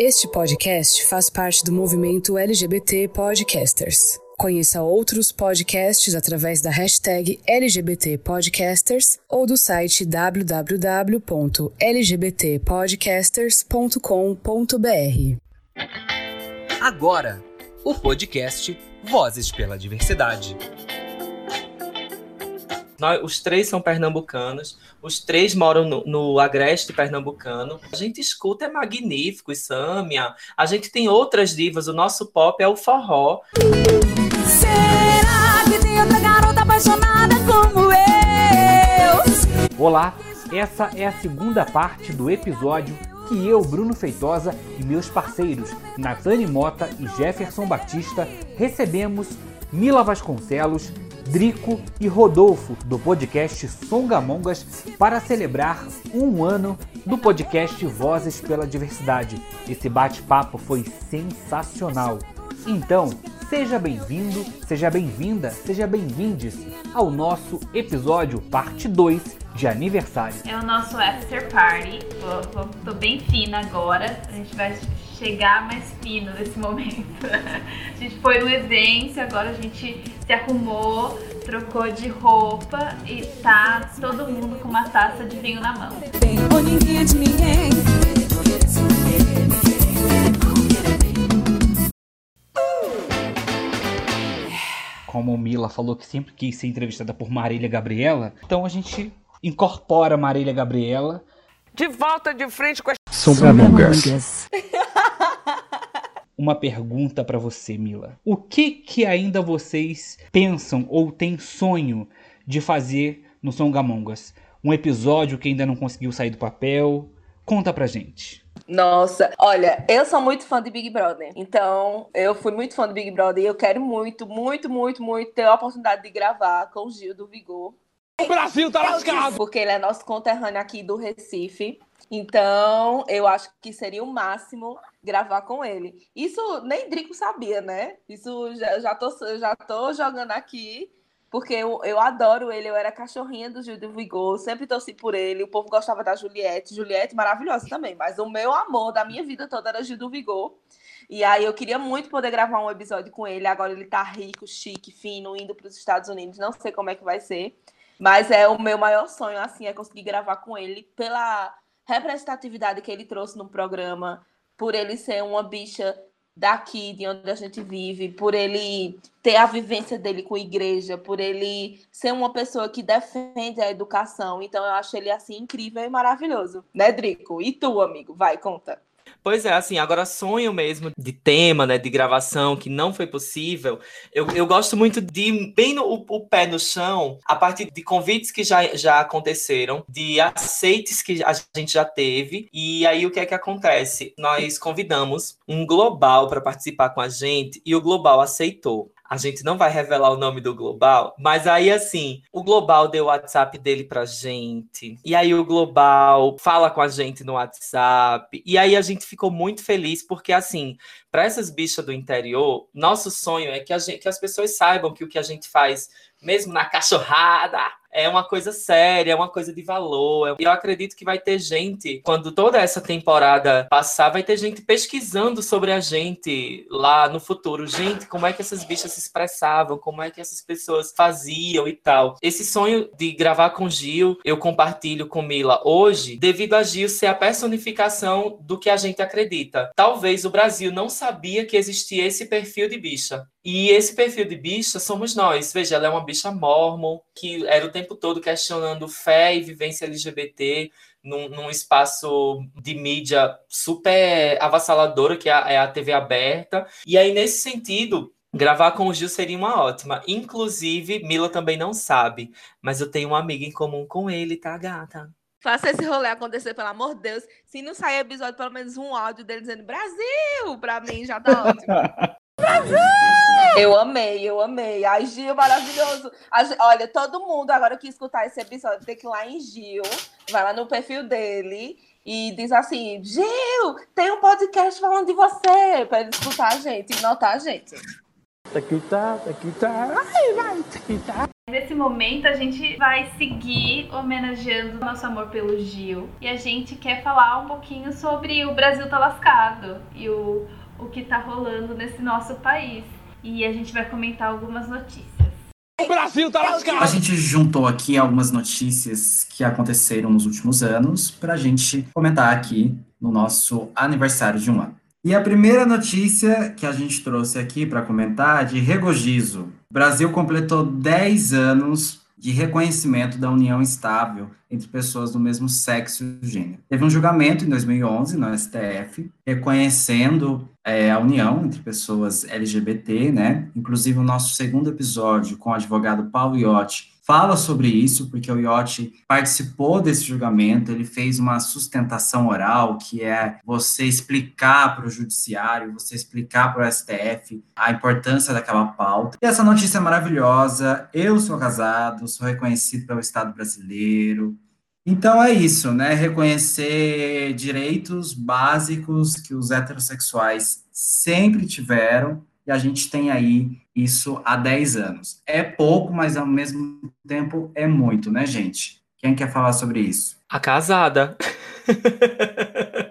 Este podcast faz parte do movimento LGBT Podcasters. Conheça outros podcasts através da hashtag LGBT Podcasters ou do site www.lgbtpodcasters.com.br. Agora, o podcast Vozes pela Diversidade. Nós, os três são pernambucanos, os três moram no, no, agreste pernambucano. A gente escuta é magnífico, Sâmia. A gente tem outras divas, o nosso pop é o forró. Será que tem outra garota apaixonada como eu? Olá, essa é a segunda parte do episódio que eu, Bruno Feitosa e meus parceiros Natane Mota e Jefferson Batista recebemos Mila Vasconcelos, Drico e Rodolfo, do podcast Songamongas, para celebrar um ano do podcast Vozes pela Diversidade. Esse bate-papo foi sensacional. Então, seja bem-vindo, seja bem-vinda, seja bem-vindes ao nosso episódio parte 2 de aniversário. É o nosso after party. Tô, tô, tô bem fina agora. A gente vai chegar mais fino nesse momento. a gente foi no evento, agora a gente se arrumou, trocou de roupa e tá todo mundo com uma taça de vinho na mão. Como Mila falou que sempre quis ser entrevistada por Marília Gabriela, então a gente incorpora Marília Gabriela. De volta de frente com as Sombras. Uma pergunta para você, Mila. O que que ainda vocês pensam ou têm sonho de fazer no Songamongas? Um episódio que ainda não conseguiu sair do papel? Conta pra gente. Nossa, olha, eu sou muito fã de Big Brother. Então, eu fui muito fã do Big Brother e eu quero muito, muito, muito, muito ter a oportunidade de gravar com o Gil do Vigor. O Brasil tá lascado! Porque ele é nosso conterrâneo aqui do Recife. Então, eu acho que seria o máximo gravar com ele. Isso nem Drico sabia, né? Isso já, já, tô, já tô jogando aqui, porque eu, eu adoro ele. Eu era cachorrinha do Gil do Vigor, sempre torci por ele. O povo gostava da Juliette. Juliette, maravilhosa também. Mas o meu amor da minha vida toda era Gil do Vigor. E aí eu queria muito poder gravar um episódio com ele. Agora ele tá rico, chique, fino, indo para os Estados Unidos. Não sei como é que vai ser. Mas é o meu maior sonho, assim, é conseguir gravar com ele pela representatividade que ele trouxe no programa, por ele ser uma bicha daqui, de onde a gente vive, por ele ter a vivência dele com a igreja, por ele ser uma pessoa que defende a educação. Então eu acho ele assim incrível e maravilhoso, né, Drico? E tu, amigo? Vai, conta. Pois é, assim, agora sonho mesmo de tema, né, de gravação, que não foi possível. Eu, eu gosto muito de bem no, o, pé no chão, a partir de convites que já, já aconteceram, de aceites que a gente já teve. E aí o que é que acontece? Nós convidamos um global para participar com a gente e o global aceitou. A gente não vai revelar o nome do Global, mas aí assim, o Global deu o WhatsApp dele pra gente. E aí o Global fala com a gente no WhatsApp. E aí a gente ficou muito feliz porque assim, para essas bichas do interior, nosso sonho é que, gente, que as pessoas saibam que o que a gente faz, mesmo na cachorrada, é uma coisa séria, é uma coisa de valor. E eu acredito que vai ter gente, quando toda essa temporada passar, vai ter gente pesquisando sobre a gente lá no futuro. Gente, como é que essas bichas se expressavam, como é que essas pessoas faziam e tal. Esse sonho de gravar com Gil, eu compartilho com Mila hoje, devido a Gil ser a personificação do que a gente acredita. Talvez o Brasil não sabia que existia esse perfil de bicha. E esse perfil de bicha somos nós. Veja, ela é uma bicha mormon, que era o tempo todo questionando fé e vivência LGBT num, num espaço de mídia super avassaladora, que é a, é a TV aberta. E aí, nesse sentido, Gravar com o Gil seria uma ótima. Inclusive, Mila também não sabe, mas eu tenho uma amiga em comum com ele, tá, gata? Faça esse rolê acontecer, pelo amor de Deus. Se não sair episódio, pelo menos um áudio dele dizendo Brasil, pra mim já tá ótimo. Brasil! Eu amei, eu amei. Ai, Gil, maravilhoso. Olha, todo mundo agora que escutar esse episódio tem que ir lá em Gil, vai lá no perfil dele e diz assim: Gil, tem um podcast falando de você, pra ele escutar a gente e notar a gente. Aqui tá, aqui tá. Ai, vai, aqui tá. Nesse momento a gente vai seguir homenageando nosso amor pelo Gil e a gente quer falar um pouquinho sobre o Brasil tá lascado e o, o que tá rolando nesse nosso país. E a gente vai comentar algumas notícias. O Brasil tá lascado. A gente juntou aqui algumas notícias que aconteceram nos últimos anos para a gente comentar aqui no nosso aniversário de um ano. E a primeira notícia que a gente trouxe aqui para comentar é de regozijo. O Brasil completou 10 anos de reconhecimento da união estável entre pessoas do mesmo sexo e gênero. Teve um julgamento em 2011 no STF reconhecendo é, a união entre pessoas LGBT, né? Inclusive o nosso segundo episódio com o advogado Paulo Iotti fala sobre isso, porque o Iotti participou desse julgamento, ele fez uma sustentação oral, que é você explicar para o judiciário, você explicar para o STF a importância daquela pauta. E essa notícia é maravilhosa. Eu sou casado, sou reconhecido pelo Estado brasileiro. Então é isso, né? Reconhecer direitos básicos que os heterossexuais sempre tiveram e a gente tem aí isso há 10 anos. É pouco, mas ao mesmo tempo é muito, né, gente? Quem quer falar sobre isso? A casada.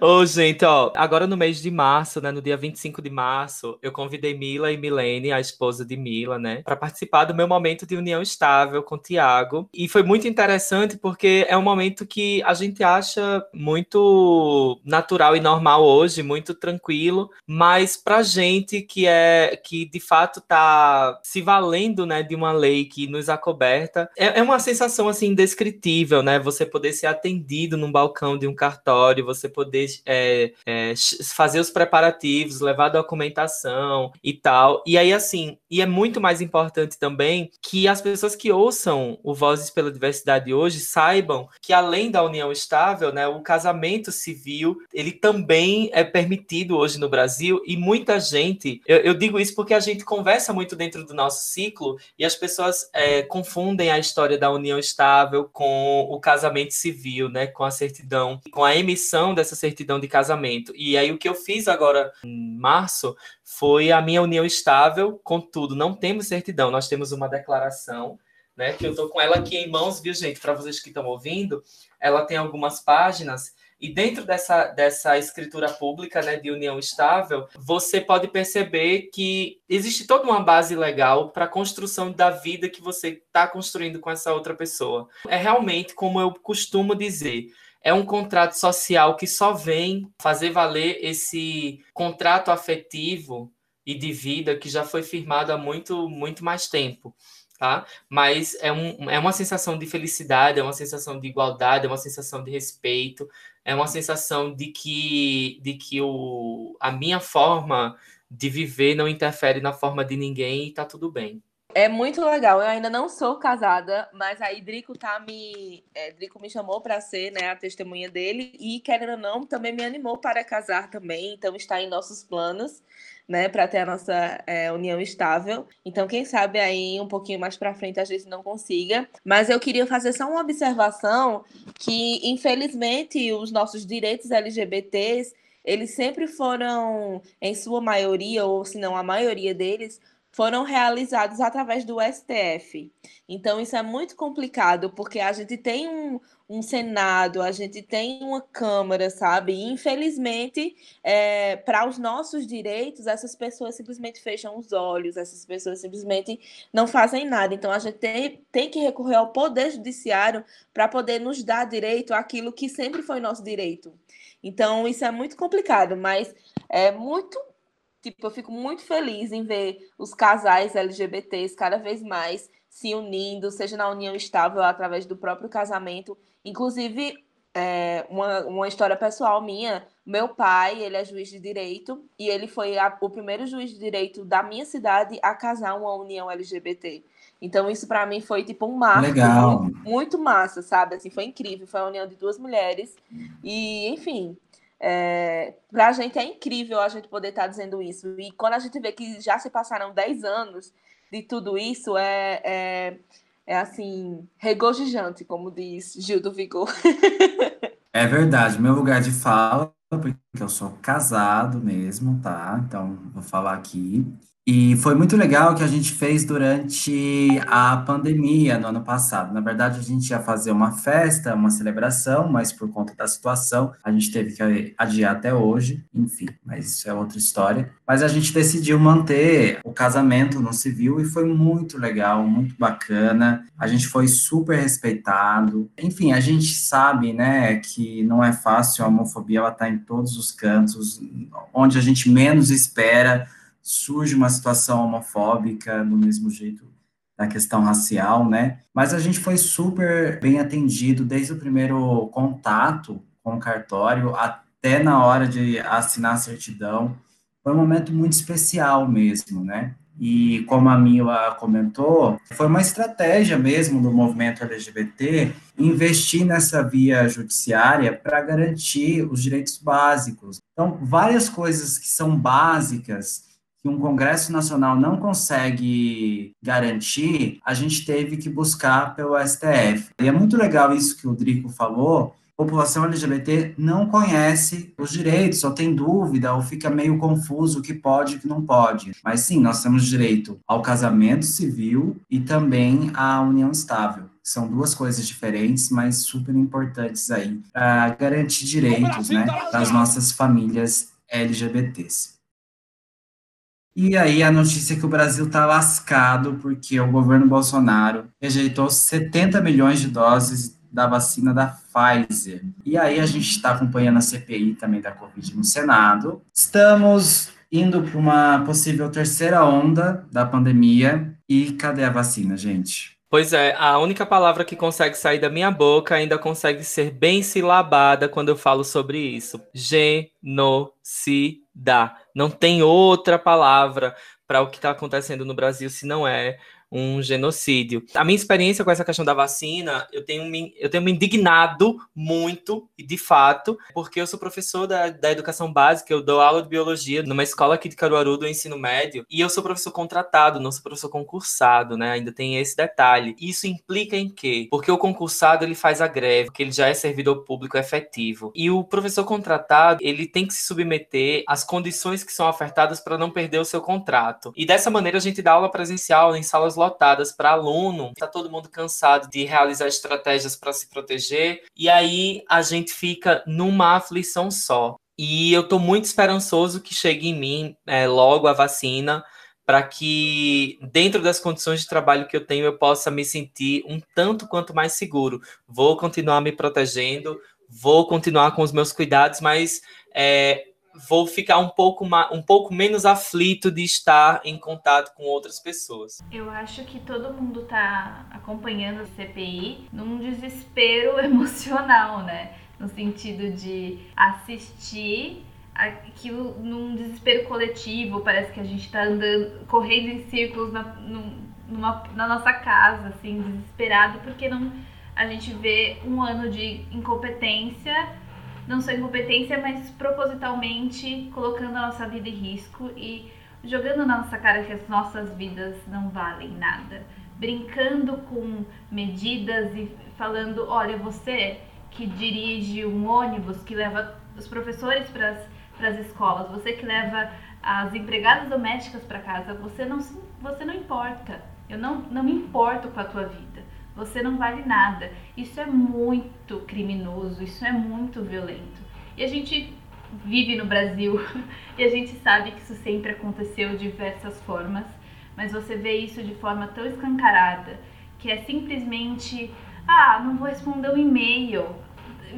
Ô, gente, ó, agora no mês de março, né, no dia 25 de março, eu convidei Mila e Milene, a esposa de Mila, né, para participar do meu momento de união estável com o Tiago. E foi muito interessante porque é um momento que a gente acha muito natural e normal hoje, muito tranquilo, mas pra gente que é que de fato tá se valendo, né, de uma lei que nos acoberta, é, é uma sensação assim indescritível, né? Você poder ser atendido num balcão de um cartório, você poder é, é, fazer os preparativos, levar a documentação e tal. E aí, assim, e é muito mais importante também que as pessoas que ouçam o Vozes pela Diversidade hoje saibam que, além da união estável, né, o casamento civil, ele também é permitido hoje no Brasil e muita gente, eu, eu digo isso porque a gente conversa muito dentro do nosso ciclo e as pessoas é, confundem a história da união estável com o casamento civil, né, com a certidão, com a emissão dessa certidão certidão de casamento. E aí o que eu fiz agora em março foi a minha união estável, contudo, não temos certidão, nós temos uma declaração, né, que eu tô com ela aqui em mãos, viu, gente, para vocês que estão ouvindo, ela tem algumas páginas e dentro dessa, dessa escritura pública, né, de união estável, você pode perceber que existe toda uma base legal para a construção da vida que você está construindo com essa outra pessoa. É realmente, como eu costumo dizer, é um contrato social que só vem fazer valer esse contrato afetivo e de vida que já foi firmado há muito, muito mais tempo. Tá? Mas é, um, é uma sensação de felicidade, é uma sensação de igualdade, é uma sensação de respeito, é uma sensação de que, de que o, a minha forma de viver não interfere na forma de ninguém e tá tudo bem. É muito legal. Eu ainda não sou casada, mas aí Drico tá me. É, Drico me chamou para ser né, a testemunha dele e, querendo ou não, também me animou para casar também. Então está em nossos planos, né, para ter a nossa é, união estável. Então, quem sabe aí um pouquinho mais para frente a gente não consiga. Mas eu queria fazer só uma observação que, infelizmente, os nossos direitos LGBTs eles sempre foram, em sua maioria, ou se não a maioria deles, foram realizados através do STF. Então, isso é muito complicado, porque a gente tem um, um Senado, a gente tem uma Câmara, sabe? E, infelizmente, é, para os nossos direitos, essas pessoas simplesmente fecham os olhos, essas pessoas simplesmente não fazem nada. Então, a gente tem, tem que recorrer ao Poder Judiciário para poder nos dar direito àquilo que sempre foi nosso direito. Então, isso é muito complicado, mas é muito Tipo, eu fico muito feliz em ver os casais LGBTs cada vez mais se unindo, seja na união estável através do próprio casamento. Inclusive, é, uma, uma história pessoal minha, meu pai, ele é juiz de direito e ele foi a, o primeiro juiz de direito da minha cidade a casar uma união LGBT. Então isso para mim foi tipo um marco muito, muito, massa, sabe? Assim, foi incrível, foi a união de duas mulheres e, enfim, é, para a gente é incrível a gente poder estar tá dizendo isso. E quando a gente vê que já se passaram 10 anos de tudo isso, é, é, é assim, regozijante, como diz Gil do Vigor. é verdade, meu lugar de fala, porque eu sou casado mesmo, tá? Então, vou falar aqui. E foi muito legal que a gente fez durante a pandemia no ano passado. Na verdade, a gente ia fazer uma festa, uma celebração, mas por conta da situação, a gente teve que adiar até hoje. Enfim, mas isso é outra história. Mas a gente decidiu manter o casamento no civil e foi muito legal, muito bacana. A gente foi super respeitado. Enfim, a gente sabe, né, que não é fácil, a homofobia ela tá em todos os cantos, onde a gente menos espera surge uma situação homofóbica do mesmo jeito da questão racial, né? Mas a gente foi super bem atendido desde o primeiro contato com o cartório até na hora de assinar a certidão. Foi um momento muito especial mesmo, né? E como a Mila comentou, foi uma estratégia mesmo do movimento LGBT investir nessa via judiciária para garantir os direitos básicos. Então, várias coisas que são básicas que um Congresso Nacional não consegue garantir, a gente teve que buscar pelo STF. E é muito legal isso que o Drico falou, a população LGBT não conhece os direitos, só tem dúvida ou fica meio confuso o que pode e o que não pode. Mas sim, nós temos direito ao casamento civil e também à união estável. São duas coisas diferentes, mas super importantes aí para garantir direitos né, das nossas famílias LGBTs. E aí a notícia é que o Brasil está lascado porque o governo Bolsonaro rejeitou 70 milhões de doses da vacina da Pfizer. E aí a gente está acompanhando a CPI também da Covid no Senado. Estamos indo para uma possível terceira onda da pandemia. E cadê a vacina, gente? Pois é, a única palavra que consegue sair da minha boca ainda consegue ser bem silabada quando eu falo sobre isso. Genocida dá. Não tem outra palavra para o que está acontecendo no Brasil se não é um genocídio. A minha experiência com essa questão da vacina, eu tenho me, eu tenho me indignado muito, e de fato, porque eu sou professor da, da educação básica, eu dou aula de biologia numa escola aqui de Caruaru do ensino médio, e eu sou professor contratado, não sou professor concursado, né? Ainda tem esse detalhe. Isso implica em quê? Porque o concursado ele faz a greve, porque ele já é servidor público efetivo. E o professor contratado, ele tem que se submeter às condições que são ofertadas para não perder o seu contrato. E dessa maneira a gente dá aula presencial em salas lotadas para aluno, está todo mundo cansado de realizar estratégias para se proteger, e aí a gente fica numa aflição só. E eu estou muito esperançoso que chegue em mim é, logo a vacina, para que, dentro das condições de trabalho que eu tenho, eu possa me sentir um tanto quanto mais seguro. Vou continuar me protegendo, vou continuar com os meus cuidados, mas é, vou ficar um pouco, um pouco menos aflito de estar em contato com outras pessoas. Eu acho que todo mundo está acompanhando a CPI num desespero emocional, né? No sentido de assistir aquilo num desespero coletivo, parece que a gente está andando, correndo em círculos na, numa, na nossa casa, assim, desesperado, porque não a gente vê um ano de incompetência não só incompetência, mas propositalmente colocando a nossa vida em risco e jogando na nossa cara que as nossas vidas não valem nada. Brincando com medidas e falando: olha, você que dirige um ônibus que leva os professores para as escolas, você que leva as empregadas domésticas para casa, você não, você não importa. Eu não, não me importo com a tua vida você não vale nada. Isso é muito criminoso, isso é muito violento. E a gente vive no Brasil e a gente sabe que isso sempre aconteceu de diversas formas, mas você vê isso de forma tão escancarada que é simplesmente, ah, não vou responder um e-mail,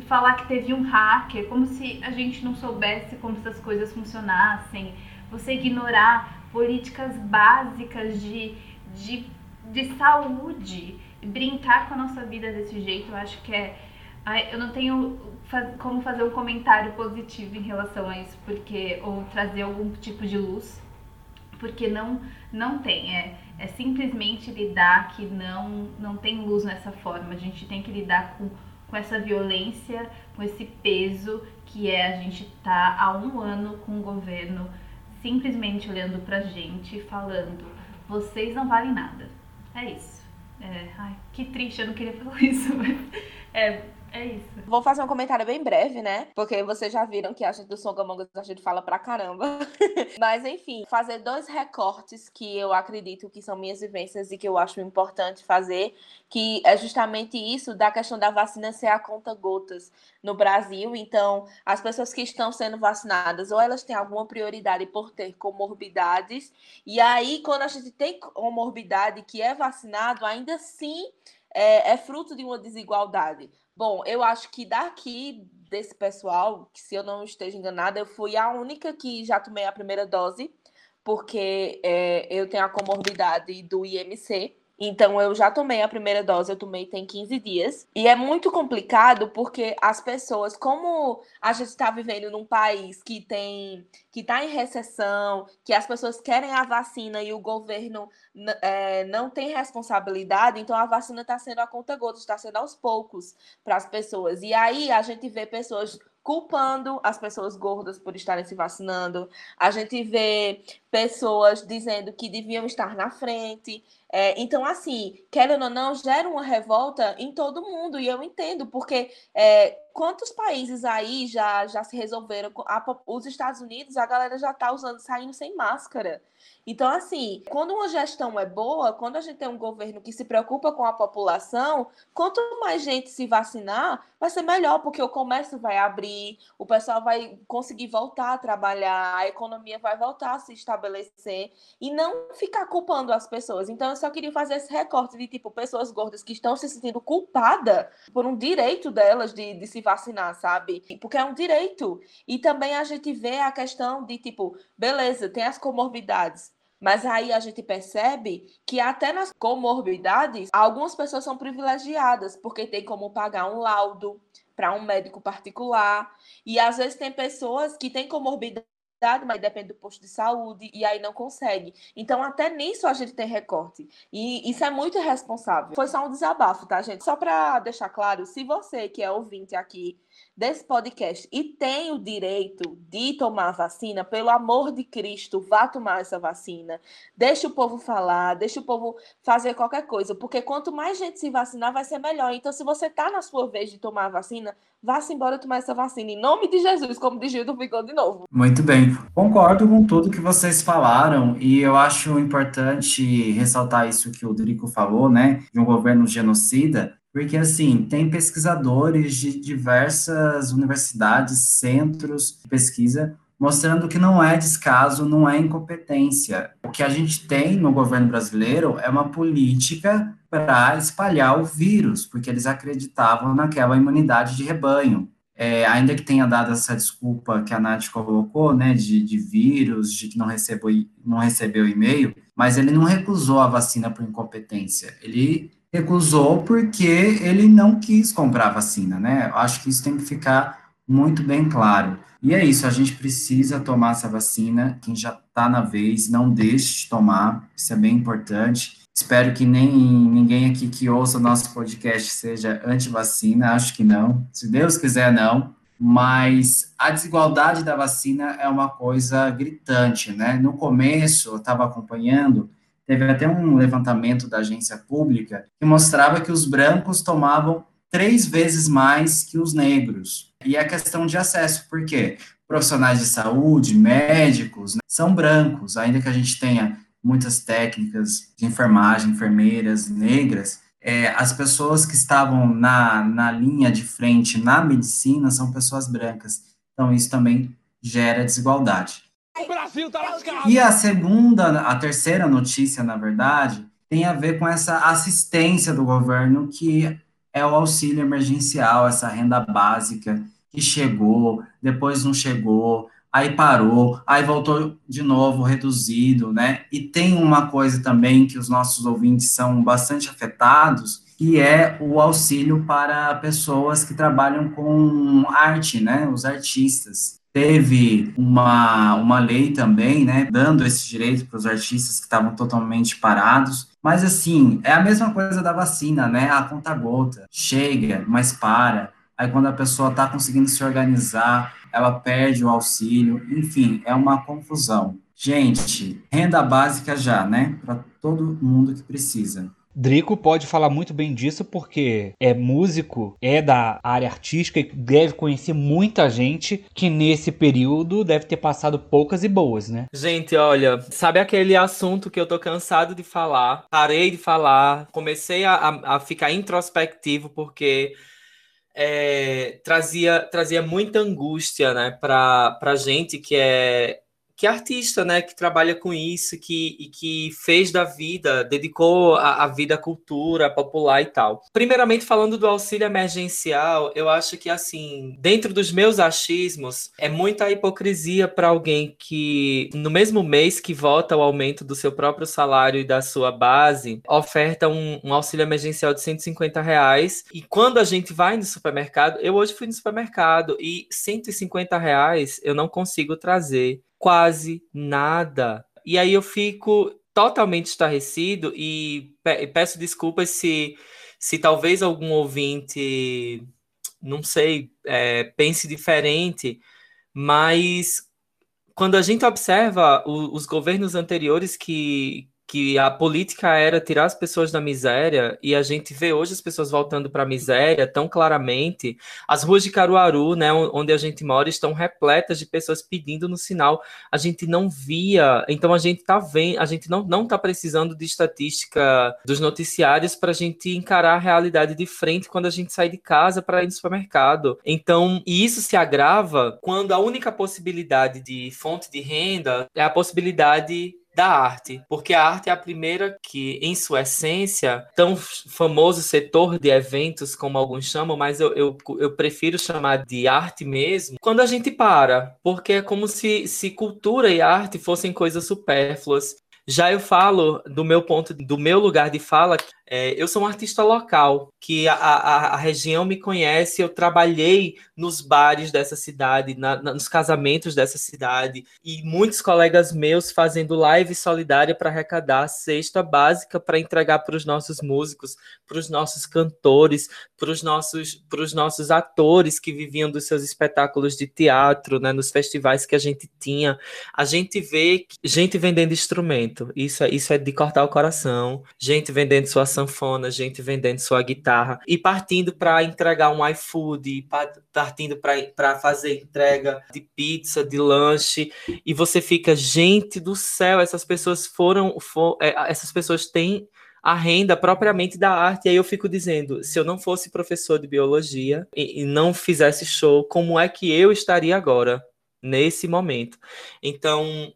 falar que teve um hacker, como se a gente não soubesse como essas coisas funcionassem, você ignorar políticas básicas de, de, de saúde brincar com a nossa vida desse jeito, eu acho que é. Eu não tenho como fazer um comentário positivo em relação a isso, porque ou trazer algum tipo de luz, porque não não tem. É, é simplesmente lidar que não não tem luz nessa forma. A gente tem que lidar com, com essa violência, com esse peso que é a gente tá há um ano com o governo simplesmente olhando pra gente falando: vocês não valem nada. É isso. É, ai, que triste, eu não queria falar isso, mas é, É isso. Vou fazer um comentário bem breve, né? Porque vocês já viram que a gente do Songamongas a gente fala pra caramba. Mas enfim, fazer dois recortes que eu acredito que são minhas vivências e que eu acho importante fazer, que é justamente isso da questão da vacina ser a conta gotas no Brasil. Então, as pessoas que estão sendo vacinadas, ou elas têm alguma prioridade por ter comorbidades, e aí quando a gente tem comorbidade que é vacinado, ainda assim é, é fruto de uma desigualdade. Bom, eu acho que daqui desse pessoal, que se eu não esteja enganada, eu fui a única que já tomei a primeira dose, porque é, eu tenho a comorbidade do IMC, então, eu já tomei a primeira dose, eu tomei tem 15 dias. E é muito complicado porque as pessoas, como a gente está vivendo num país que tem que está em recessão, que as pessoas querem a vacina e o governo é, não tem responsabilidade, então a vacina está sendo a conta gotas, está sendo aos poucos para as pessoas. E aí a gente vê pessoas culpando as pessoas gordas por estarem se vacinando. A gente vê pessoas dizendo que deviam estar na frente. É, então, assim, querendo ou não, gera uma revolta em todo mundo, e eu entendo, porque é, quantos países aí já, já se resolveram? A, os Estados Unidos, a galera já tá usando, saindo sem máscara. Então, assim, quando uma gestão é boa, quando a gente tem um governo que se preocupa com a população, quanto mais gente se vacinar, vai ser melhor, porque o comércio vai abrir, o pessoal vai conseguir voltar a trabalhar, a economia vai voltar a se estabelecer e não ficar culpando as pessoas. Então, eu só queria fazer esse recorte de, tipo, pessoas gordas que estão se sentindo culpadas por um direito delas de, de se vacinar, sabe? Porque é um direito. E também a gente vê a questão de, tipo, beleza, tem as comorbidades. Mas aí a gente percebe que até nas comorbidades, algumas pessoas são privilegiadas, porque tem como pagar um laudo para um médico particular. E às vezes tem pessoas que têm comorbidade mas depende do posto de saúde e aí não consegue. Então, até nisso a gente tem recorte. E isso é muito irresponsável. Foi só um desabafo, tá, gente? Só para deixar claro, se você que é ouvinte aqui desse podcast e tem o direito de tomar a vacina, pelo amor de Cristo, vá tomar essa vacina. Deixa o povo falar, deixa o povo fazer qualquer coisa, porque quanto mais gente se vacinar, vai ser melhor. Então, se você tá na sua vez de tomar a vacina, vá-se embora tomar essa vacina. Em nome de Jesus, como diz Gildo Vigor de novo. Muito bem. Concordo com tudo que vocês falaram e eu acho importante ressaltar isso que o Drico falou, né, de um governo genocida, porque, assim, tem pesquisadores de diversas universidades, centros de pesquisa, mostrando que não é descaso, não é incompetência. O que a gente tem no governo brasileiro é uma política para espalhar o vírus, porque eles acreditavam naquela imunidade de rebanho. É, ainda que tenha dado essa desculpa que a Nath colocou, né, de, de vírus, de que não recebeu, não recebeu e-mail, mas ele não recusou a vacina por incompetência. Ele recusou porque ele não quis comprar vacina, né? Acho que isso tem que ficar muito bem claro. E é isso, a gente precisa tomar essa vacina. Quem já está na vez, não deixe de tomar, isso é bem importante. Espero que nem ninguém aqui que ouça nosso podcast seja anti-vacina, acho que não. Se Deus quiser, não. Mas a desigualdade da vacina é uma coisa gritante, né? No começo, eu estava acompanhando, Teve até um levantamento da agência pública que mostrava que os brancos tomavam três vezes mais que os negros. E a questão de acesso, por quê? Profissionais de saúde, médicos, né, são brancos, ainda que a gente tenha muitas técnicas de enfermagem, enfermeiras negras, é, as pessoas que estavam na, na linha de frente na medicina são pessoas brancas. Então, isso também gera desigualdade. O Brasil tá lascado. E a segunda, a terceira notícia, na verdade, tem a ver com essa assistência do governo, que é o auxílio emergencial, essa renda básica que chegou, depois não chegou, aí parou, aí voltou de novo reduzido, né? E tem uma coisa também que os nossos ouvintes são bastante afetados, que é o auxílio para pessoas que trabalham com arte, né? Os artistas teve uma, uma lei também, né, dando esse direito para os artistas que estavam totalmente parados. Mas, assim, é a mesma coisa da vacina, né? A conta gota. Chega, mas para. Aí, quando a pessoa está conseguindo se organizar, ela perde o auxílio. Enfim, é uma confusão. Gente, renda básica já, né? Para todo mundo que precisa. Drico pode falar muito bem disso porque é músico, é da área artística e deve conhecer muita gente que nesse período deve ter passado poucas e boas, né? Gente, olha, sabe aquele assunto que eu tô cansado de falar? Parei de falar, comecei a, a, a ficar introspectivo porque é, trazia, trazia muita angústia, né, pra, pra gente que é que artista, né, que trabalha com isso, que, e que fez da vida, dedicou a, a, vida à cultura popular e tal. Primeiramente, falando do auxílio emergencial, eu acho que, assim, dentro dos meus achismos, é muita hipocrisia para alguém que, no mesmo mês que vota o aumento do seu próprio salário e da sua base, oferta um, um auxílio emergencial de 150 reais. E quando a gente vai no supermercado, eu hoje fui no supermercado e 150 reais eu não consigo trazer quase nada. E aí eu fico totalmente estarrecido e peço desculpas se, se talvez algum ouvinte, não sei, é, pense diferente, mas quando a gente observa os governos anteriores que, que a política era tirar as pessoas da miséria e a gente vê hoje as pessoas voltando para a miséria tão claramente. As ruas de Caruaru, né, onde a gente mora, estão repletas de pessoas pedindo no sinal. A gente não via, então a gente tá vendo, a gente não não está precisando de estatística dos noticiários para a gente encarar a realidade de frente quando a gente sai de casa para ir no supermercado. Então, e isso se agrava quando a única possibilidade de fonte de renda é a possibilidade da arte, porque a arte é a primeira que, em sua essência, tão famoso setor de eventos, como alguns chamam, mas eu, eu, eu prefiro chamar de arte mesmo, quando a gente para, porque é como se, se cultura e arte fossem coisas supérfluas. Já eu falo do meu ponto, do meu lugar de fala, é, eu sou um artista local, que a, a, a, região me conhece, eu trabalhei nos bares dessa cidade, na, na, nos casamentos dessa cidade, e muitos colegas meus fazendo live solidária para arrecadar cesta básica para entregar para os nossos músicos, para os nossos cantores, para os nossos, nossos atores que viviam dos seus espetáculos de teatro, né, nos festivais que a gente tinha. A gente vê gente vendendo instrumento, isso é, isso é de cortar o coração, gente vendendo suas sanfona, gente vendendo sua guitarra e partindo para entregar um iFood, partindo para fazer entrega de pizza, de lanche, e você fica, gente do céu, essas pessoas foram, for, é, essas pessoas têm a renda propriamente da arte. E aí eu fico dizendo, se eu não fosse professor de biologia e, e não fizesse show, como é que eu estaria agora? Nesse momento. Então,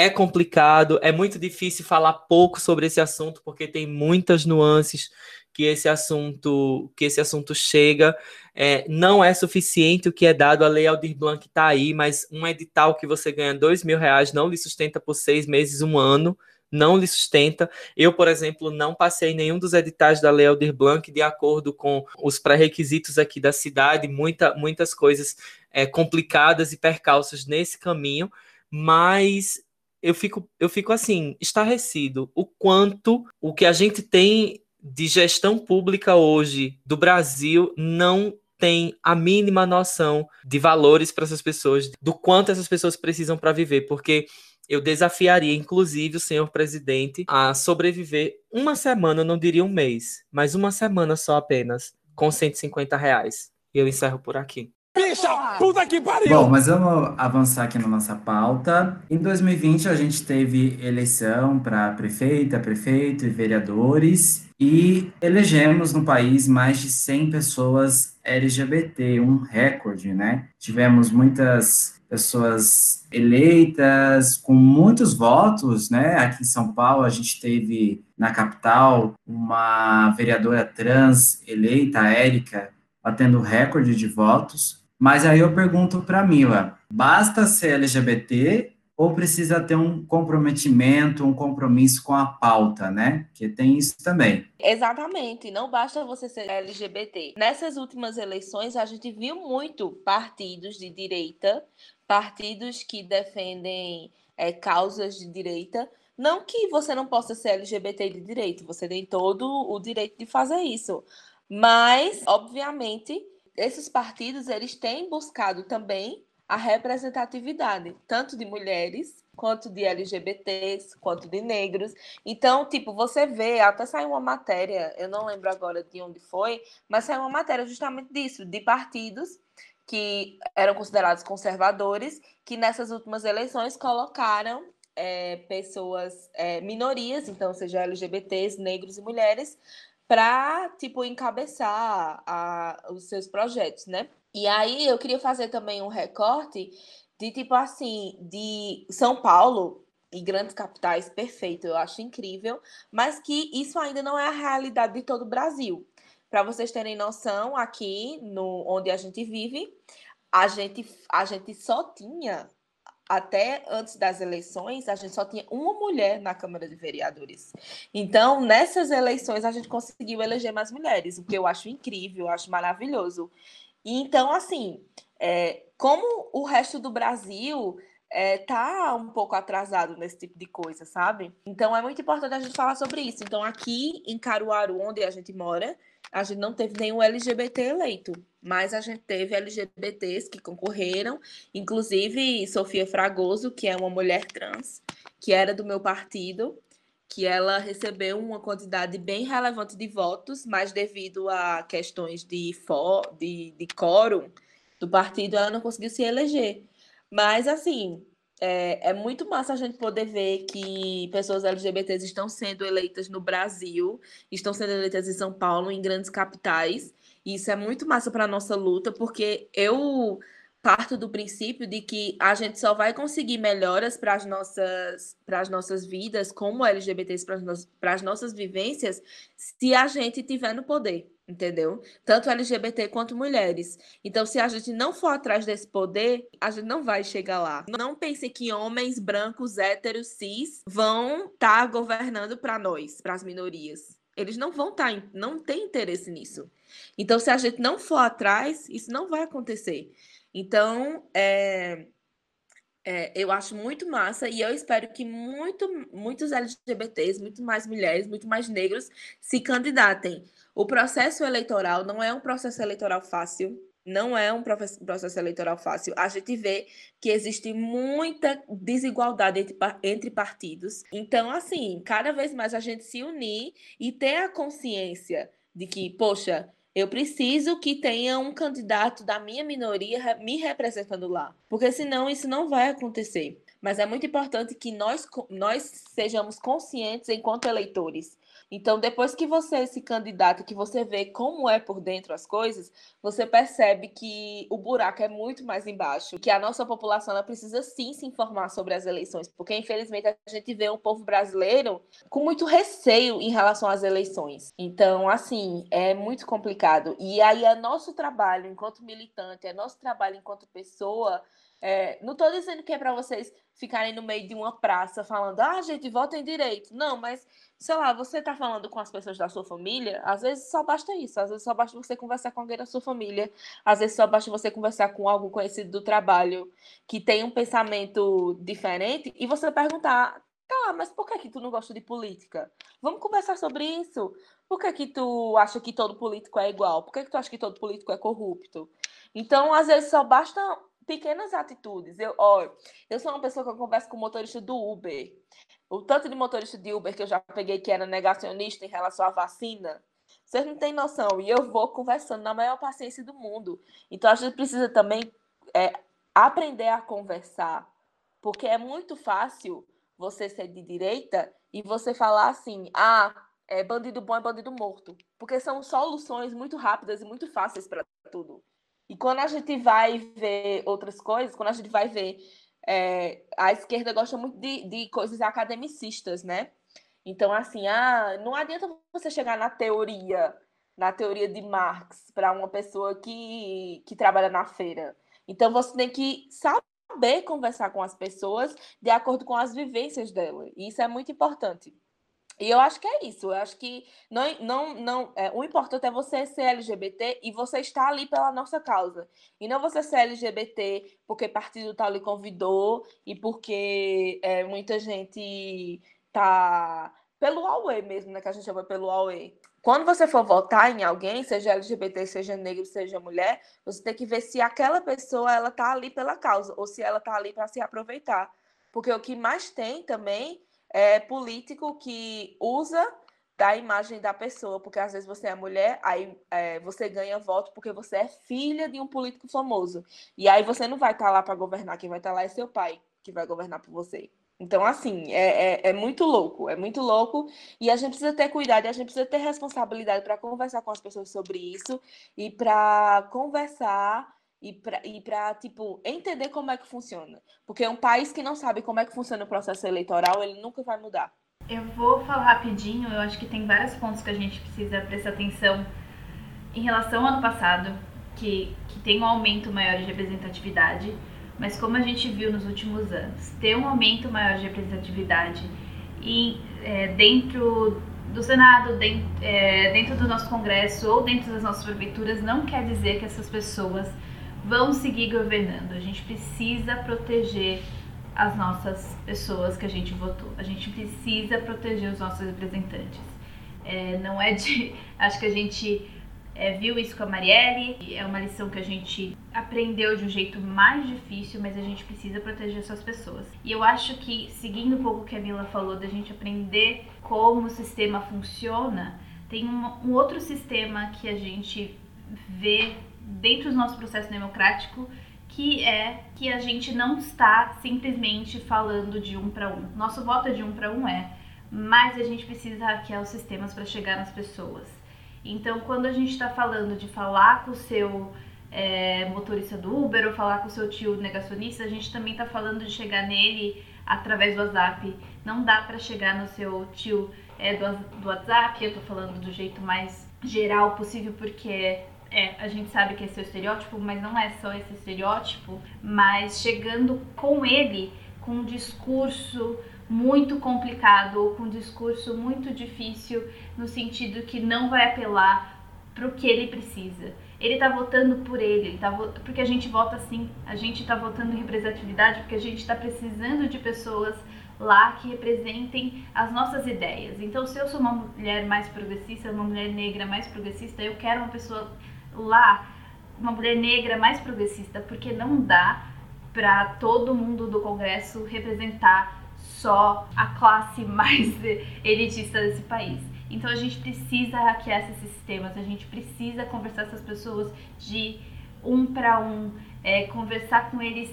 é complicado, é muito difícil falar pouco sobre esse assunto porque tem muitas nuances que esse assunto que esse assunto chega. É, não é suficiente o que é dado, a Lei Aldir Blanc está aí, mas um edital que você ganha dois mil reais não lhe sustenta por seis meses, um ano, não lhe sustenta. Eu, por exemplo, não passei nenhum dos editais da Lei Aldir Blanc de acordo com os pré-requisitos aqui da cidade, muita, muitas coisas é, complicadas e percalços nesse caminho, mas eu fico, eu fico assim, estarrecido o quanto o que a gente tem de gestão pública hoje do Brasil não tem a mínima noção de valores para essas pessoas, do quanto essas pessoas precisam para viver, porque eu desafiaria, inclusive, o senhor presidente a sobreviver uma semana, não diria um mês, mas uma semana só apenas, com 150 reais. E eu encerro por aqui. Bicha, puta que pariu! Bom, mas vamos avançar aqui na nossa pauta. Em 2020, a gente teve eleição para prefeita, prefeito e vereadores e elegemos no país mais de 100 pessoas LGBT, um recorde, né? Tivemos muitas pessoas eleitas com muitos votos, né? Aqui em São Paulo, a gente teve na capital uma vereadora trans eleita, a Érica, batendo recorde de votos. Mas aí eu pergunto para Mila, basta ser LGBT ou precisa ter um comprometimento, um compromisso com a pauta, né? Que tem isso também. Exatamente, não basta você ser LGBT. Nessas últimas eleições, a gente viu muito partidos de direita, partidos que defendem é, causas de direita. Não que você não possa ser LGBT de direito, você tem todo o direito de fazer isso. Mas, obviamente, esses partidos eles têm buscado também a representatividade, tanto de mulheres, quanto de LGBTs, quanto de negros. Então, tipo, você vê, até saiu uma matéria, eu não lembro agora de onde foi, mas saiu uma matéria justamente disso, de partidos que eram considerados conservadores, que nessas últimas eleições colocaram é, pessoas, é, minorias, então, seja LGBTs, negros e mulheres, para, tipo, encabeçar a, os seus projetos, né? E aí eu queria fazer também um recorte de, tipo assim, de São Paulo e grandes capitais, perfeito, eu acho incrível, mas que isso ainda não é a realidade de todo o Brasil. Para vocês terem noção, aqui no onde a gente vive, a gente, a gente só tinha, até antes das eleições, a gente só tinha uma mulher na Câmara de Vereadores. Então, nessas eleições, a gente conseguiu eleger mais mulheres, o que eu acho incrível, eu acho maravilhoso. Então, assim, é, como o resto do Brasil é, tá um pouco atrasado nesse tipo de coisa, sabe? Então é muito importante a gente falar sobre isso. Então, aqui em Caruaru, onde a gente mora, a gente não teve nenhum LGBT eleito, mas a gente teve LGBTs que concorreram, inclusive Sofia Fragoso, que é uma mulher trans, que era do meu partido, que ela recebeu uma quantidade bem relevante de votos, mas devido a questões de, for, de, de quórum do partido, ela não conseguiu se eleger. Mas, assim, é, é, muito massa a gente poder ver que pessoas LGBTs estão sendo eleitas no Brasil, estão sendo eleitas em São Paulo, em grandes capitais. E isso é muito massa para a nossa luta, porque eu parto do princípio de que a gente só vai conseguir melhoras para as nossas, as nossas vidas como LGBTs, para as nossas vivências, se a gente tiver no poder entendeu? Tanto LGBT quanto mulheres. Então, se a gente não for atrás desse poder, a gente não vai chegar lá. Não pense que homens brancos, héteros, cis vão estar tá governando para nós, para as minorias. Eles não vão estar, tá, não tem interesse nisso. Então, se a gente não for atrás, isso não vai acontecer. Então, é, é, eu acho muito massa e eu espero que muito, muitos LGBTs, muito mais mulheres, muito mais negros se candidatem. O processo eleitoral não é um processo eleitoral fácil, não é um processo eleitoral fácil. A gente vê que existe muita desigualdade entre, entre partidos. Então, assim, cada vez mais a gente se unir e ter a consciência de que, poxa, eu preciso que tenha um candidato da minha minoria me representando lá, porque senão isso não vai acontecer. Mas é muito importante que nós, nós sejamos conscientes enquanto eleitores então, depois que você se candidata, que você vê como é por dentro as coisas, você percebe que o buraco é muito mais embaixo, que a nossa população ela precisa sim se informar sobre as eleições, porque infelizmente a gente vê um povo brasileiro com muito receio em relação às eleições. Então, assim, é muito complicado. E aí é nosso trabalho enquanto militante, é nosso trabalho enquanto pessoa é, não estou dizendo que é para vocês ficarem no meio de uma praça falando, ah, gente, votem direito. Não, mas, sei lá, você está falando com as pessoas da sua família, às vezes só basta isso. Às vezes só basta você conversar com alguém da sua família. Às vezes só basta você conversar com algum conhecido do trabalho que tem um pensamento diferente e você perguntar, tá, mas por que, que tu não gosta de política? Vamos conversar sobre isso. Por que, que tu acha que todo político é igual? Por que, que tu acha que todo político é corrupto? Então, às vezes, só basta pequenas atitudes. Eu, ó, eu sou uma pessoa que eu converso com motorista do Uber. O tanto de motorista de Uber que eu já peguei que era negacionista em relação à vacina, vocês não têm noção. E eu vou conversando na maior paciência do mundo. Então a gente precisa também é, aprender a conversar. Porque é muito fácil você ser de direita e você falar assim: ah, é bandido bom é bandido morto. Porque são soluções muito rápidas e muito fáceis para tudo. E quando a gente vai ver outras coisas, quando a gente vai ver. É, a esquerda gosta muito de, de coisas academicistas, né? Então, assim, ah, não adianta você chegar na teoria, na teoria de Marx, para uma pessoa que, que trabalha na feira. Então, você tem que saber conversar com as pessoas de acordo com as vivências dela. E isso é muito importante. E eu acho que é isso. Eu acho que não, não, não, é, o importante é você ser LGBT e você estar ali pela nossa causa. E não você ser LGBT porque partido tal lhe convidou e porque é, muita gente tá pelo Aue mesmo, né? Que a gente chama pelo Aue. quando você for votar em alguém, seja LGBT, seja negro, seja mulher, você tem que ver se aquela pessoa ela tá ali pela causa ou se ela tá ali para se aproveitar. Porque o que mais tem também é político que usa da imagem da pessoa, porque às vezes você é mulher, aí é, você ganha voto porque você é filha de um político famoso. E aí você não vai estar tá lá para governar, quem vai estar tá lá é seu pai, que vai governar por você. Então, assim, é, é, é, muito louco, é muito louco. E a gente precisa ter cuidado, a gente precisa ter responsabilidade para conversar com as pessoas sobre isso e para conversar e para, e tipo, entender como é que funciona. Porque um país que não sabe como é que funciona o processo eleitoral, ele nunca vai mudar. Eu vou falar rapidinho, eu acho que tem vários pontos que a gente precisa prestar atenção em relação ao ano passado, que, que tem um aumento maior de representatividade mas como a gente viu nos últimos anos, ter um aumento maior de representatividade e, é, dentro do Senado, dentro, é, dentro do nosso Congresso ou dentro das nossas prefeituras não quer dizer que essas pessoas vão seguir governando. A gente precisa proteger as nossas pessoas que a gente votou. A gente precisa proteger os nossos representantes. É, não é de. Acho que a gente é, viu isso com a Marielle, é uma lição que a gente aprendeu de um jeito mais difícil, mas a gente precisa proteger essas pessoas. E eu acho que, seguindo um pouco o que a Mila falou, da gente aprender como o sistema funciona, tem um, um outro sistema que a gente vê dentro do nosso processo democrático que é que a gente não está simplesmente falando de um para um. Nosso voto é de um para um é, mas a gente precisa hackear os sistemas para chegar nas pessoas. Então, quando a gente está falando de falar com o seu é, motorista do Uber ou falar com o seu tio negacionista, a gente também está falando de chegar nele através do WhatsApp. Não dá para chegar no seu tio é, do, do WhatsApp, eu estou falando do jeito mais geral possível, porque é, a gente sabe que esse é o estereótipo, mas não é só esse estereótipo, mas chegando com ele com um discurso muito complicado com um discurso muito difícil no sentido que não vai apelar para o que ele precisa. Ele está votando por ele, ele tá porque a gente vota assim, a gente está votando em representatividade porque a gente está precisando de pessoas lá que representem as nossas ideias. Então, se eu sou uma mulher mais progressista, uma mulher negra mais progressista, eu quero uma pessoa lá, uma mulher negra mais progressista, porque não dá para todo mundo do Congresso representar só a classe mais elitista desse país. Então a gente precisa hackear esses sistemas, a gente precisa conversar com essas pessoas de um para um, é, conversar com eles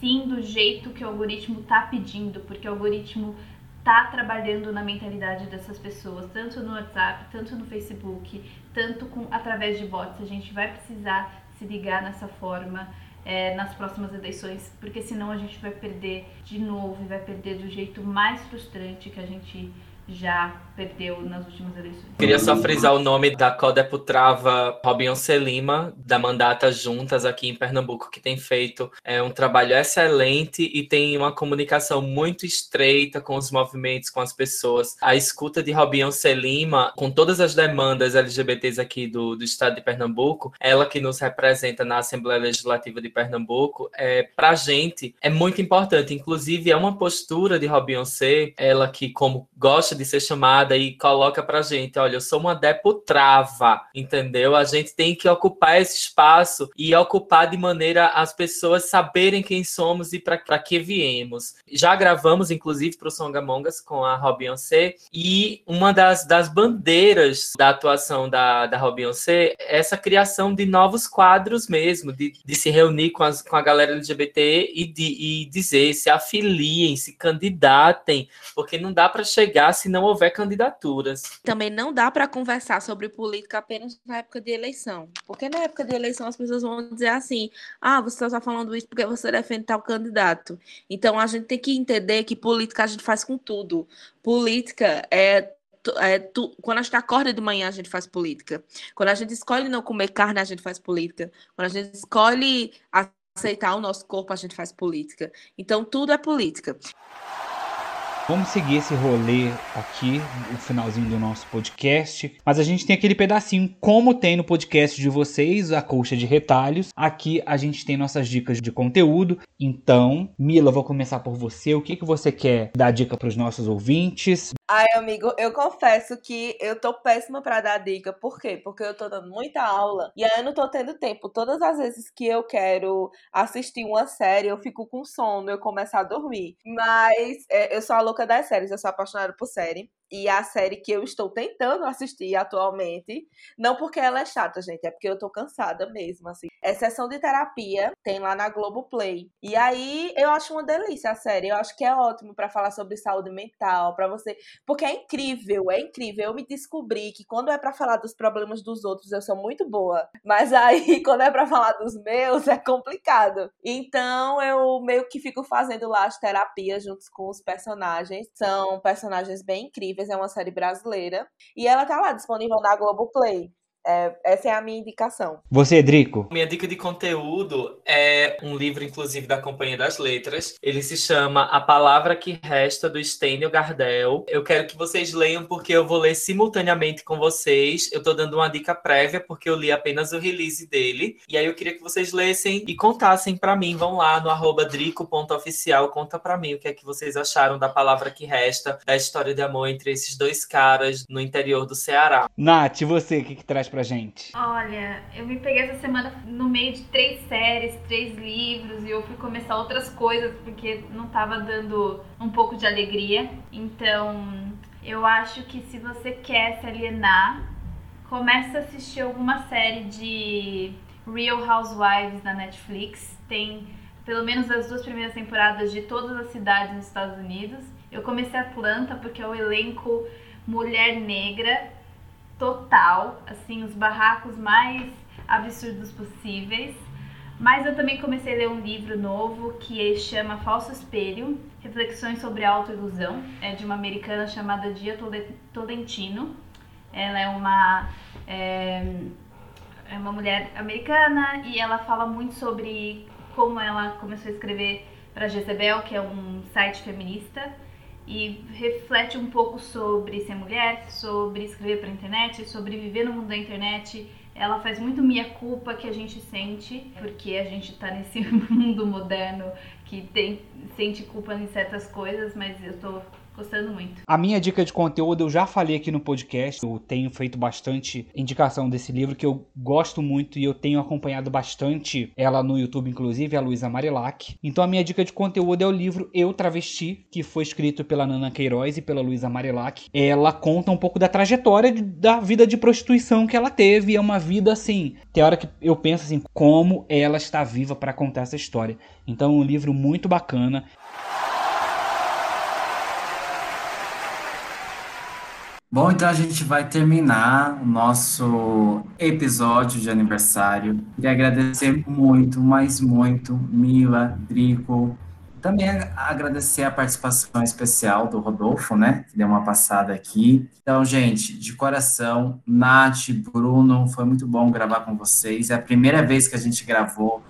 sim do jeito que o algoritmo está pedindo, porque o algoritmo está trabalhando na mentalidade dessas pessoas, tanto no WhatsApp, tanto no Facebook, tanto com através de bots. A gente vai precisar se ligar nessa forma é, nas próximas eleições, porque senão a gente vai perder de novo e vai perder do jeito mais frustrante que a gente já perdeu nas últimas eleições. Queria só frisar o nome da codeputrava Robinho Lima, da Mandata Juntas aqui em Pernambuco, que tem feito é, um trabalho excelente e tem uma comunicação muito estreita com os movimentos, com as pessoas. A escuta de Robinho Lima, com todas as demandas LGBTs aqui do, do estado de Pernambuco, ela que nos representa na Assembleia Legislativa de Pernambuco, é, a gente é muito importante. Inclusive, é uma postura de Robinho C, ela que, como gosta de ser chamada e coloca pra gente, olha, eu sou uma deputrava, entendeu? A gente tem que ocupar esse espaço e ocupar de maneira as pessoas saberem quem somos e para que viemos. Já gravamos, inclusive, para o Songamongas com a Robinhoncé e uma das, das bandeiras da atuação da, da Robinhoncé é essa criação de novos quadros mesmo, de, de se reunir com, as, com a galera LGBT e, de, e dizer, se afiliem, se candidatem, porque não dá para chegar se se não houver candidaturas. Também não dá para conversar sobre política apenas na época de eleição. Porque na época de eleição as pessoas vão dizer assim: ah, você está falando isso porque você defende tal candidato. Então a gente tem que entender que política a gente faz com tudo. Política é é, tu, quando a gente acorda de manhã, a gente faz política. Quando a gente escolhe não comer carne, a gente faz política. Quando a gente escolhe aceitar o nosso corpo, a gente faz política. Então, tudo é política. Vamos seguir esse rolê aqui, no finalzinho do nosso podcast. Mas a gente tem aquele pedacinho, como tem no podcast de vocês, a colcha de retalhos. Aqui a gente tem nossas dicas de conteúdo. Então, Mila, vou começar por você. O que, que você quer dar dica para os nossos ouvintes? Ai, amigo, eu confesso que eu tô péssima pra dar dica. Por quê? Porque eu tô dando muita aula e aí eu não tô tendo tempo. Todas as vezes que eu quero assistir uma série, eu fico com sono, eu começo a dormir. Mas é, eu sou a louca das séries, eu sou apaixonada por série. E a série que eu estou tentando assistir atualmente, não porque ela é chata, gente, é porque eu tô cansada mesmo, assim. É sessão de terapia, tem lá na Globoplay. E aí eu acho uma delícia a série. Eu acho que é ótimo para falar sobre saúde mental, para você, porque é incrível, é incrível. Eu me descobri que quando é para falar dos problemas dos outros, eu sou muito boa, mas aí quando é para falar dos meus, é complicado. Então eu meio que fico fazendo lá as terapias juntos com os personagens. São personagens bem incríveis é uma série brasileira. E ela tá lá disponível na Globoplay. É, essa é a minha indicação. Você, Drico? Minha dica de conteúdo é um livro, inclusive, da Companhia das Letras. Ele se chama A Palavra que Resta, do Stênio Gardel. Eu quero que vocês leiam, porque eu vou ler simultaneamente com vocês. Eu tô dando uma dica prévia, porque eu li apenas o release dele. E aí eu queria que vocês lessem e contassem para mim. Vão lá no arroba drico.oficial, conta para mim o que é que vocês acharam da Palavra que Resta, da história de amor entre esses dois caras no interior do Ceará. Nath, você, o que, que traz pra gente? Olha, eu me peguei essa semana no meio de três séries, três livros e eu fui começar outras coisas porque não tava dando um pouco de alegria. Então, eu acho que se você quer se alienar, comece a assistir alguma série de Real Housewives na Netflix. Tem pelo menos as duas primeiras temporadas de todas as cidades nos Estados Unidos. Eu comecei Atlanta porque é o elenco mulher negra total, assim, os barracos mais absurdos possíveis. Mas eu também comecei a ler um livro novo que chama Falso Espelho, Reflexões sobre a Autoilusão. É de uma americana chamada Dia Tolentino. Ela é uma, é, é uma mulher americana e ela fala muito sobre como ela começou a escrever para Jezebel, que é um site feminista e reflete um pouco sobre ser mulher, sobre escrever para internet, sobre viver no mundo da internet. Ela faz muito minha culpa que a gente sente, porque a gente está nesse mundo moderno que tem, sente culpa em certas coisas, mas eu estou Gostando muito. A minha dica de conteúdo eu já falei aqui no podcast. Eu tenho feito bastante indicação desse livro que eu gosto muito e eu tenho acompanhado bastante ela no YouTube, inclusive, a Luísa Marilac. Então a minha dica de conteúdo é o livro Eu Travesti, que foi escrito pela Nana Queiroz e pela Luísa Marilac. Ela conta um pouco da trajetória de, da vida de prostituição que ela teve. É uma vida assim. Tem hora que eu penso assim, como ela está viva para contar essa história. Então é um livro muito bacana. Bom, então a gente vai terminar o nosso episódio de aniversário. Queria agradecer muito, mas muito, Mila, Drico. Também agradecer a participação especial do Rodolfo, né? Que deu uma passada aqui. Então, gente, de coração, Nath, Bruno, foi muito bom gravar com vocês. É a primeira vez que a gente gravou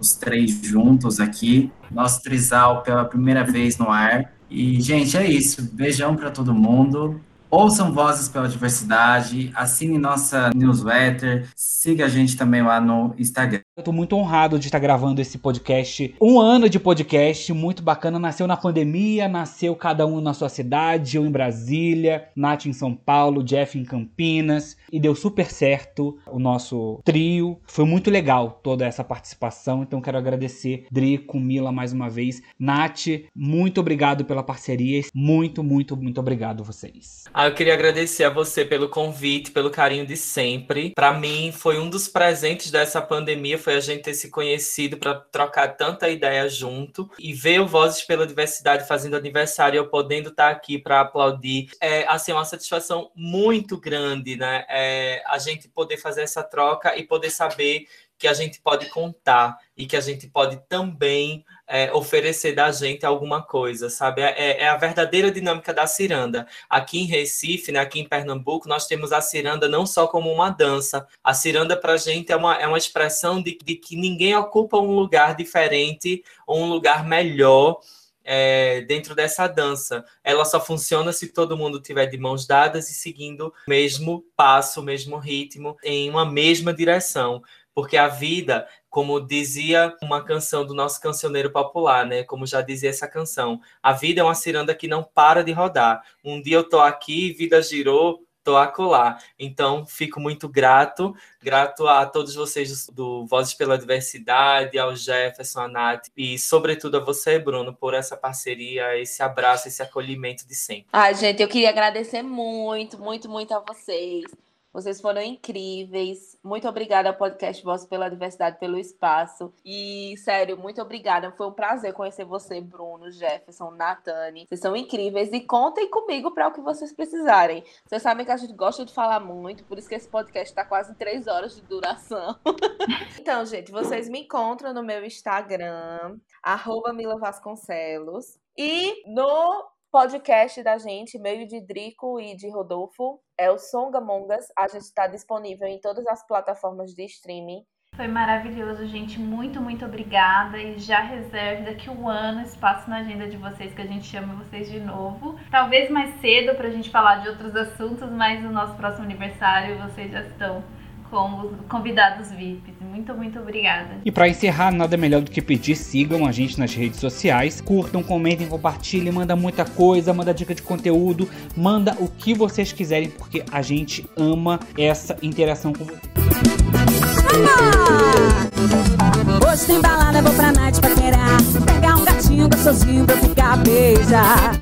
os três juntos aqui. Nosso trisal pela primeira vez no ar. E, gente, é isso. Beijão para todo mundo. Ouçam Vozes pela Diversidade, assine nossa newsletter, siga a gente também lá no Instagram. Eu tô muito honrado de estar gravando esse podcast. Um ano de podcast, muito bacana. Nasceu na pandemia, nasceu cada um na sua cidade, eu em Brasília, Nath em São Paulo, Jeff em Campinas. E deu super certo o nosso trio. Foi muito legal toda essa participação. Então quero agradecer Drico, Mila mais uma vez. Nath, muito obrigado pela parceria. Muito, muito, muito obrigado vocês. Ah, eu queria agradecer a você pelo convite, pelo carinho de sempre. Para mim, foi um dos presentes dessa pandemia foi a gente ter se conhecido para trocar tanta ideia junto e ver o Vozes pela Diversidade fazendo aniversário, eu podendo estar tá aqui para aplaudir. É assim, uma satisfação muito grande, né? É, a gente poder fazer essa troca e poder saber que a gente pode contar e que a gente pode também é, oferecer da gente alguma coisa, sabe? É, é, é, a verdadeira dinâmica da ciranda. Aqui em Recife, né, aqui em Pernambuco, nós temos a ciranda não só como uma dança. A ciranda para a gente é uma, é uma expressão de, de que ninguém ocupa um lugar diferente ou um lugar melhor é, dentro dessa dança. Ela só funciona se todo mundo tiver de mãos dadas e seguindo o mesmo passo, o mesmo ritmo, em uma mesma direção. Porque a vida como dizia uma canção do nosso cancioneiro popular, né? Como já dizia essa canção, a vida é uma ciranda que não para de rodar. Um dia eu tô aqui, vida girou, tô acolá. Então, fico muito grato, grato a todos vocês do Vozes pela Diversidade, ao Jefferson, a Nath, e sobretudo a você, Bruno, por essa parceria, esse abraço, esse acolhimento de sempre. Ai, gente, eu queria agradecer muito, muito, muito a vocês. Vocês foram incríveis. Muito obrigada ao podcast Voz pela Diversidade, pelo espaço. E, sério, muito obrigada. Foi um prazer conhecer você, Bruno, Jefferson, Natane. Vocês são incríveis. E contem comigo para o que vocês precisarem. Vocês sabem que a gente gosta de falar muito, por isso que esse podcast está quase três horas de duração. então, gente, vocês me encontram no meu Instagram, arroba Mila Vasconcelos. E no podcast da gente, meio de Drico e de Rodolfo, é o Songamongas. A gente está disponível em todas as plataformas de streaming. Foi maravilhoso, gente. Muito, muito obrigada. E já reserve daqui um ano espaço na agenda de vocês, que a gente chama vocês de novo. Talvez mais cedo para a gente falar de outros assuntos, mas no nosso próximo aniversário vocês já estão como convidados VIPs. Muito, muito obrigada. E para encerrar, nada melhor do que pedir sigam a gente nas redes sociais, curtam, comentem, compartilhem, manda muita coisa, manda dica de conteúdo, manda o que vocês quiserem, porque a gente ama essa interação com vocês. Hoje tem balada, vou pra night paquerar Pegar um gatinho gostosinho pra ficar beijar